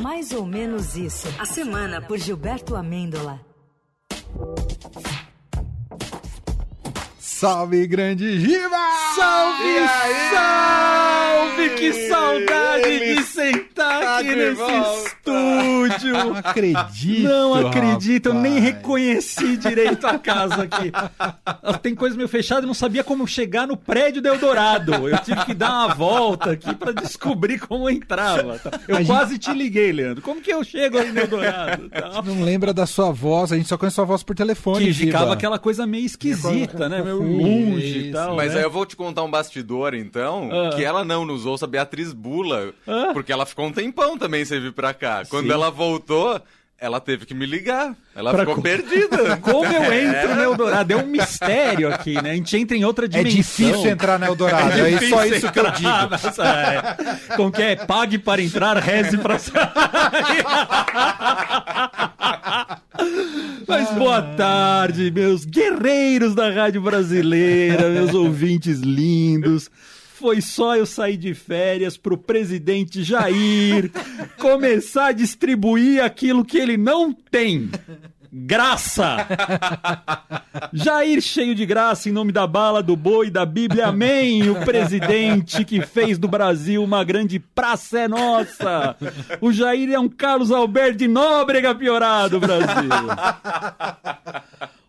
Mais ou menos isso. A semana por Gilberto Amêndola. Salve, grande Giba! Salve, salve! Que saudade Ele de sentar tá aqui nesse volta. estúdio. Não acredito. Não acredito, eu nem rapaz. reconheci direito a casa aqui. Tem coisa meio fechada, eu não sabia como chegar no prédio do Eldorado. Eu tive que dar uma volta aqui pra descobrir como entrava. tá? Eu A gente- quase te liguei, Leandro. Como que eu chego aí no Eldorado? Tal. Não lembra da sua voz, a gente só conhece sua voz por telefone. Que Giba. ficava aquela coisa meio esquisita, né? Meio longe e tal. Mas né? aí eu vou te contar um bastidor, então, Ah. que ela não nos ouça Beatriz Bula, Ah. porque ela ficou um tempão também sem vir pra cá. Quando Sim. ela voltou, ela teve que me ligar. Ela Pra ficou co- perdida. Como eu entro no Eldorado? É um mistério aqui, né? A gente entra em outra É dimensão. difícil entrar no Eldorado, é, difícil só isso que eu digo. nessa- é. Como que é? Pague para entrar, reze para sair. Mas boa tarde, meus guerreiros da Rádio Brasileira, meus ouvintes lindos. Foi só eu sair de férias pro presidente Jair começar a distribuir aquilo que ele não tem. Graça! Jair cheio de graça em nome da bala, do boi, da Bíblia, amém! O presidente que fez do Brasil uma grande praça é nossa! O Jair é um Carlos Alberto de Nóbrega piorado, Brasil!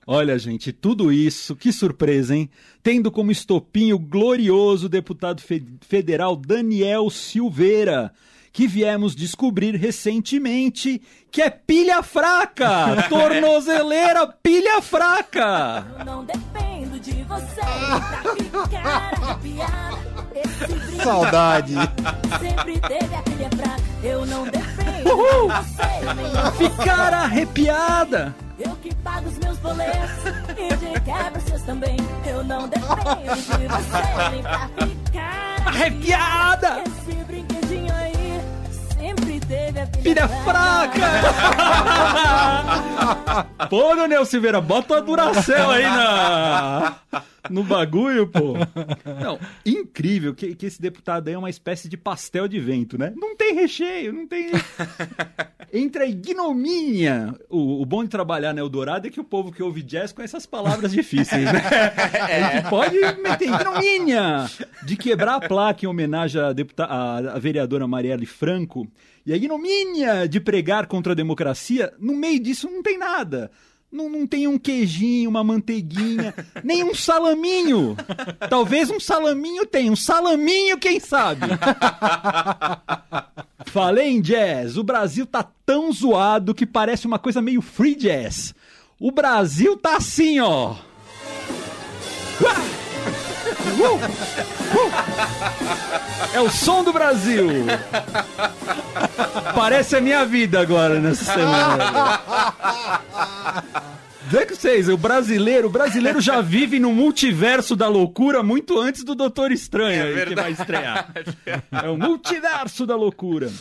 Olha, gente, tudo isso, que surpresa, hein? Tendo como estopim o glorioso deputado fe- federal Daniel Silveira, que viemos descobrir recentemente que é pilha fraca! Tornozeleira pilha fraca! Eu não dependo de você pra ficar arrepiada. Esse brilho Saudade. sempre teve a pilha fraca. Eu não dependo Uhul! de você Ficar arrepiada! Pago os meus boletos e de quebra os seus também. Eu não dependo de você nem pra ficar Arrepiada! Esse brinquedinho aí sempre teve a pilha, Pilha fraca! Pô, Daniel Silveira, bota a Duracell aí na... no bagulho, pô. Não, incrível que, que esse deputado aí é uma espécie de pastel de vento, né? Não tem recheio, não tem... Entra a ignomínia. O, o bom de trabalhar na Eldorado é que o povo que ouve jazz conhece as palavras difíceis, né? A gente pode meter ignomínia de quebrar a placa em homenagem à, deputa- à- à vereadora Marielle Franco e a ignomínia de pregar contra a democracia. No meio disso não tem nada. Não, não tem um queijinho, uma manteiguinha, nem um salaminho. Talvez um salaminho tenha. Um salaminho, quem sabe? Falei em jazz. O Brasil tá tão zoado que parece uma coisa meio free jazz. O Brasil tá assim, ó. Uh! Uh! É o som do Brasil. Parece a minha vida agora nessa semana. Vê que vocês, o brasileiro, o brasileiro já vive no multiverso da loucura muito antes do Doutor Estranho É aí, que vai estrear. É o multiverso da loucura.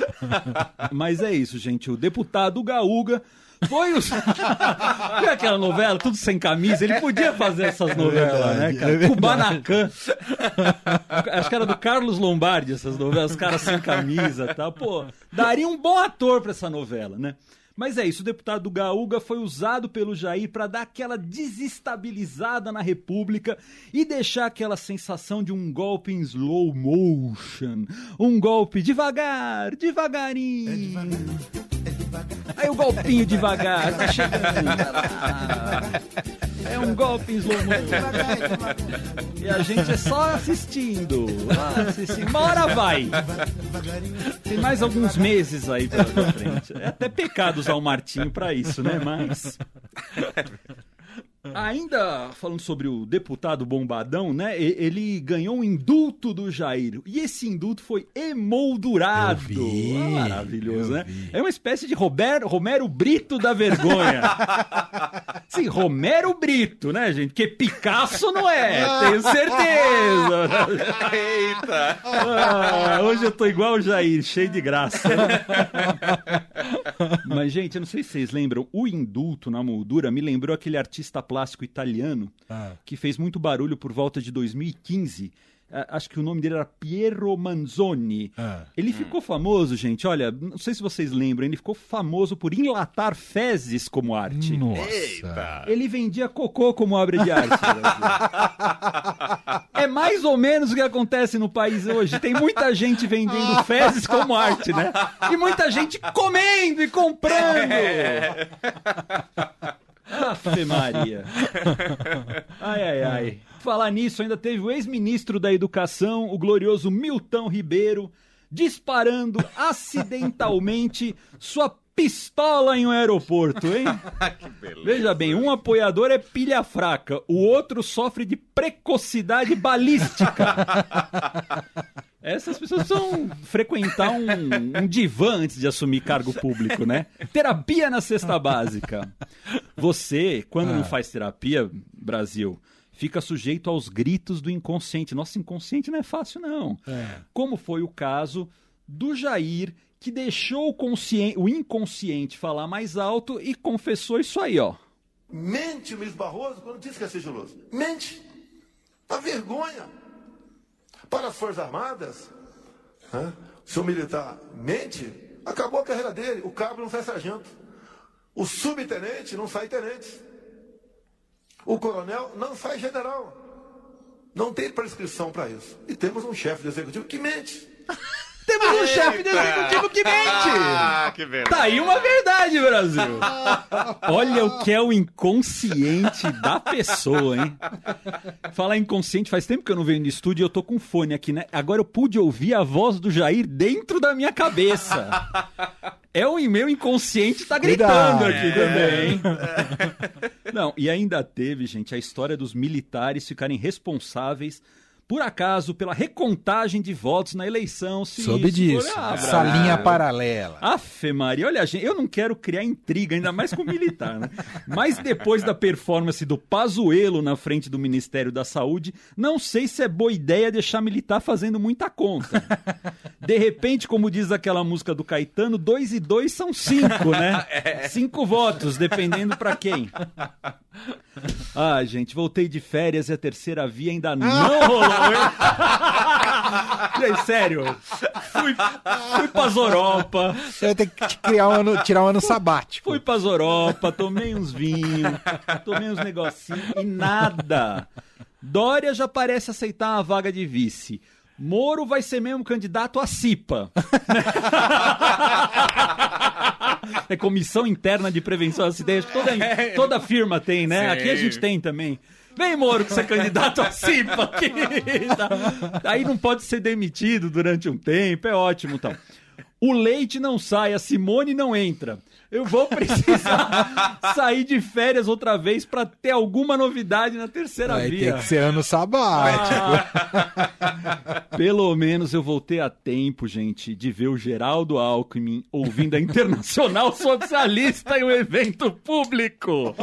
Mas é isso, gente. O deputado Gaúga foi os. Viu aquela novela, tudo sem camisa? Ele podia fazer essas novelas, né, cara? Kubanacan. Acho que era do Carlos Lombardi, essas novelas, os caras sem camisa e tal. Pô, daria um bom ator pra essa novela, né? Mas é isso, o deputado Gaúga foi usado pelo Jair para dar aquela desestabilizada na República e deixar aquela sensação de um golpe em slow motion. Um golpe devagar, devagarinho. Aí o golpinho devagar, tá chegando. É um golpe em slow motion. E a gente é só assistindo. assistindo. Uma hora vai. Tem mais alguns meses aí pela frente. É até pecado usar o Martinho pra isso, né? Mas. Ainda falando sobre o deputado Bombadão, né? e- Ele ganhou um indulto do Jair. E esse indulto foi emoldurado. Eu vi, Ah, maravilhoso, eu né? vi. É uma espécie de Roberto, Romero Brito da vergonha. Sim, Romero Brito, né, gente? Porque Picasso não é, tenho certeza. Eita! Ah, hoje eu tô igual o Jair, cheio de graça. Mas, gente, eu não sei se vocês lembram, o indulto na moldura me lembrou aquele artista plástico italiano Ah. que fez muito barulho por volta de 2015. Acho que o nome dele era Piero Manzoni. Ah. Ele ficou famoso, gente. Olha, não sei se vocês lembram, ele ficou famoso por enlatar fezes como arte. Nossa. Eita. Ele vendia cocô como obra de arte. É mais ou menos o que acontece no país hoje. Tem muita gente vendendo fezes como arte, né? E muita gente comendo e comprando. Ave Maria. Ai, ai, ai. Falar nisso, ainda teve o ex-ministro da Educação, o glorioso Milton Ribeiro, disparando acidentalmente sua pistola em um aeroporto, hein? Que beleza. Veja bem, um apoiador é pilha fraca, o outro sofre de precocidade balística. Essas pessoas precisam frequentar um, um divã antes de assumir cargo público, né? Terapia na cesta básica. Você, quando não faz terapia, Brasil, fica sujeito aos gritos do inconsciente. Nosso inconsciente não é fácil, não. Como foi o caso do Jair, que deixou o, o inconsciente falar mais alto e confessou isso aí, ó. Mente Luiz Barroso quando disse que é sigiloso. Mente. Uma vergonha. Para as Forças Armadas, né, se o militar mente, acabou a carreira dele. O cabo não sai sargento. O subtenente não sai tenente. O coronel não sai general. Não tem prescrição para isso. E temos um chefe de executivo que mente. Temos um chefe de executivo que mente! Ah, que beleza. Tá aí uma verdade, Brasil. Olha o que é o inconsciente da pessoa, hein? Falar inconsciente, faz tempo que eu não venho no estúdio e eu tô com fone aqui, né? Agora eu pude ouvir a voz do Jair dentro da minha cabeça. É o meu inconsciente tá gritando Verdade. aqui também, hein? Não, e ainda teve, gente, a história dos militares ficarem responsáveis por acaso, pela recontagem de votos na eleição. Se Soube isso disso. Essa bravo. linha paralela. Afe Maria, olha, gente, eu não quero criar intriga, ainda mais com o militar, né? Mas depois da performance do Pazuello na frente do Ministério da Saúde, não sei se é boa ideia deixar militar fazendo muita conta. De repente, como diz aquela música do Caetano, dois e dois são cinco, né? Cinco votos, dependendo pra quem. Ah, gente, voltei de férias e a terceira via ainda não rolou, hein? Gente, sério. Fui, fui pras Europa, Você vai ter que criar um ano, tirar um ano sabático. fui pras Europa, tomei uns vinhos, tomei uns negocinhos e nada. Dória já parece aceitar uma vaga de vice. Moro vai ser mesmo candidato a CIPA. É Comissão Interna de Prevenção a Acidentes. Toda, toda firma tem, né? Sim. Aqui a gente tem também. Vem, Moro, que você é candidato a CIPA aqui. Tá? Aí não pode ser demitido durante um tempo, é ótimo então. O leite não sai, a Simone não entra. Eu vou precisar sair de férias outra vez pra ter alguma novidade na terceira Vai via. ter que ser ano sabático. Pelo menos eu voltei a tempo, gente, de ver o Geraldo Alckmin ouvindo a Internacional Socialista em um evento público.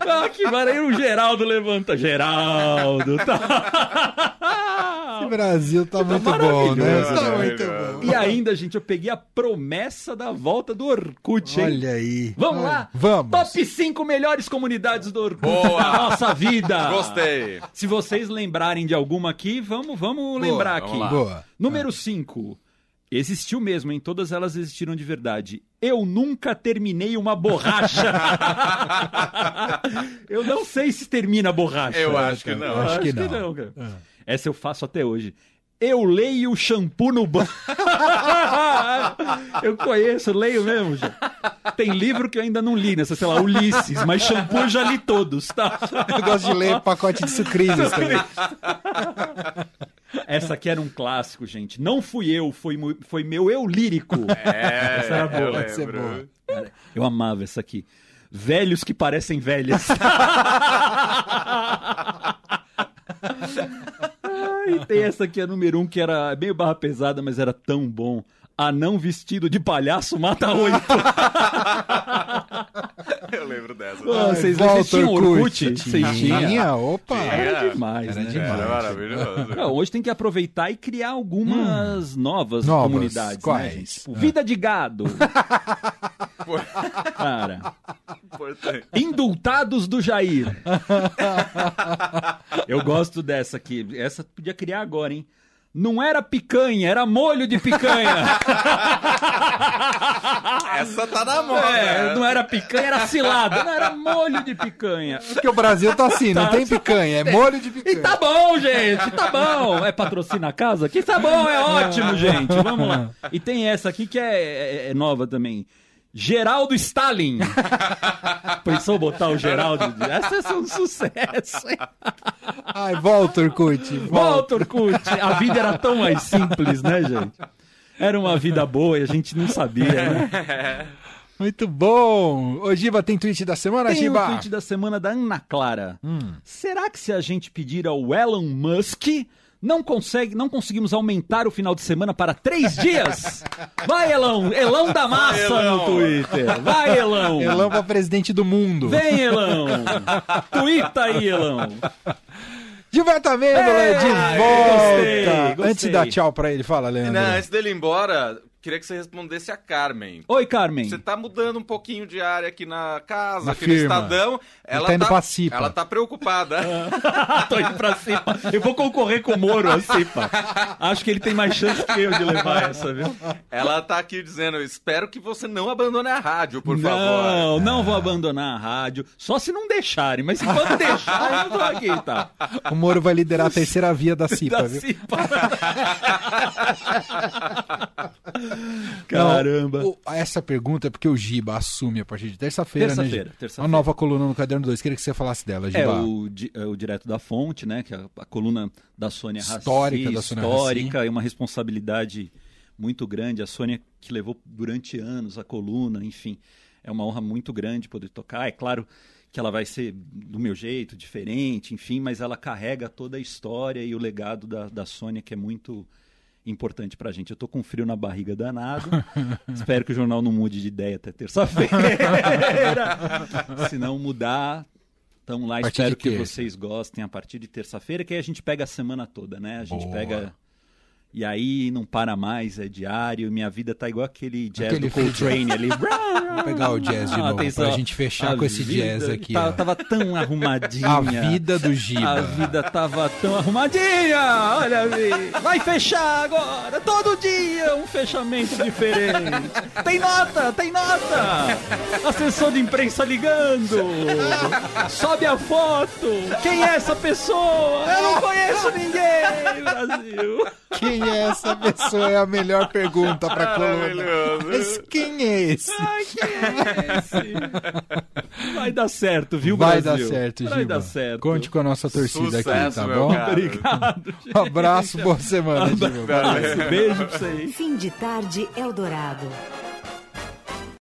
Ah, que maravilha, o Geraldo levanta. Geraldo, tá... Esse Brasil tá, muito bom, né? maravilhoso, Tá muito bom. E ainda, gente, eu peguei a promessa da volta do Orkut, hein? Olha aí. Vamos Olha. lá? Vamos. Top 5 melhores comunidades do Orkut Boa. da nossa vida. Gostei. Se vocês lembrarem de alguma aqui, vamos, vamos lembrar vamos aqui. lá. Boa. Número 5. Existiu mesmo, em todas elas existiram de verdade. Eu nunca terminei uma borracha. eu não sei se termina a borracha. Eu acho que não. Eu Acho acho que que não. não, cara. Essa eu faço até hoje. Eu leio o shampoo no banho. eu conheço, leio mesmo. Já. Tem livro que eu ainda não li, nessa, sei lá, Ulisses, mas shampoo eu já li todos, tá? Eu gosto de ler pacote de sucrilhos também. Essa aqui era um clássico, gente. Não fui eu, foi, foi meu eu lírico. É, Essa era boa. eu Pode ser lembro. boa. Eu amava essa aqui. Velhos que parecem velhas. e tem essa aqui, a número um, que era meio barra pesada, mas era tão bom. Anão vestido de palhaço mata oito. Eu lembro dessa. Ah, vocês, vocês tinham Orkut. Vocês tinham? Tinha, opa. Era demais, Era né? demais. Era maravilhoso. Não, hoje tem que aproveitar e criar algumas novas, Novas. comunidades, Quais? né? Tipo, Vida de gado. Cara, importante. Indultados do Jair. Eu gosto dessa aqui. Essa podia criar agora, hein? Não era picanha, era molho de picanha. Essa tá na moda. É, não era picanha, era cilada. Não era molho de picanha. Porque o Brasil tá assim, não tem picanha, é molho de E picanha. tá bom, gente, tá bom. É patrocina a casa? Que tá bom, é ótimo, gente. Vamos lá. E tem essa aqui que é, é- é nova também. Geraldo Stalin. Pensou botar o Geraldo? Essa é um sucesso. hein? Ai, volta, Orkut. Volta. Volta, Orkut. A vida era tão mais simples, né, gente? Era uma vida boa e a gente não sabia, né? Muito bom. Ô, Giba, tem tweet da semana, Tem o Giba? tweet da semana da Ana Clara. Será que se a gente pedir ao Elon Musk, não consegue, não conseguimos aumentar o final de semana para três dias? Vai, Elão! Elão da massa no Elão. Twitter! Vai, Elão! Elão pra presidente do mundo. Vem, Elão! Tuita aí, Elão! Gilberto Amêndola, Ei, de gostei, volta. gostei. Antes de dar tchau pra ele, fala, Leandro. Não, antes dele ir embora, queria que você respondesse a Carmen. Oi, Carmen! Você tá mudando um pouquinho de área aqui na casa, Na aqui firma. no Estadão. Ela tá indo pra Cipa. Ela tá preocupada. Tô indo pra Cipa. Eu vou concorrer com o Moro a Cipa. Acho que ele tem mais chance que eu de levar essa, viu? ela tá aqui dizendo: espero que você não abandone a rádio, por favor. Não, não vou abandonar a rádio. Só se não deixarem. Mas enquanto deixarem, eu tô aqui, tá? O Moro vai liderar a terceira via da CIPA, Da viu? Cipa. Não, Caramba. o- essa pergunta é porque o Giba assume a partir de terça-feira, né, Terça-feira. Uma nova coluna no Caderno 2. Queria que você falasse dela, Giba. É o, é o Direto da Fonte, né? Que é a, coluna da Sônia Raci, Histórica da Sônia Histórica, e uma responsabilidade muito grande. A Sônia que levou durante anos a coluna, enfim. É uma honra muito grande poder tocar. É claro que ela vai ser do meu jeito, diferente, enfim, mas ela carrega toda a história e o legado da, da Sônia, que é muito importante pra gente. Eu tô com frio na barriga danado. Espero que o jornal não mude de ideia até terça-feira. Se não mudar, Estamos lá, espero que vocês gostem a partir de terça-feira, que aí a gente pega a semana toda, né? A gente Boa. pega. E aí não para mais, é diário. Minha vida tá igual aquele jazz Aquele do Coltrane ali. Vou pegar o jazz de Ah, novo, atenção. pra gente fechar com esse jazz aqui. tá-. Tava tão arrumadinha. A vida do Giba. A vida tava tão arrumadinha! Olha ali! Vai fechar agora! Todo dia um fechamento diferente! Tem nota! Tem nota! Assessor de imprensa ligando! Sobe a foto! Quem é essa pessoa? Eu não conheço ninguém, Brasil! Quem é essa pessoa? É a melhor pergunta pra coluna. Mas quem é esse? Ai, quem é esse? Vai dar certo, viu, Vai Brasil? dar certo, Vai Giba. dar certo. Conte com a nossa torcida aqui, Sucesso, tá meu bom? cara. Obrigado. Um abraço, boa semana, Giba. Beijo pra vocês. Fim de tarde Eldorado.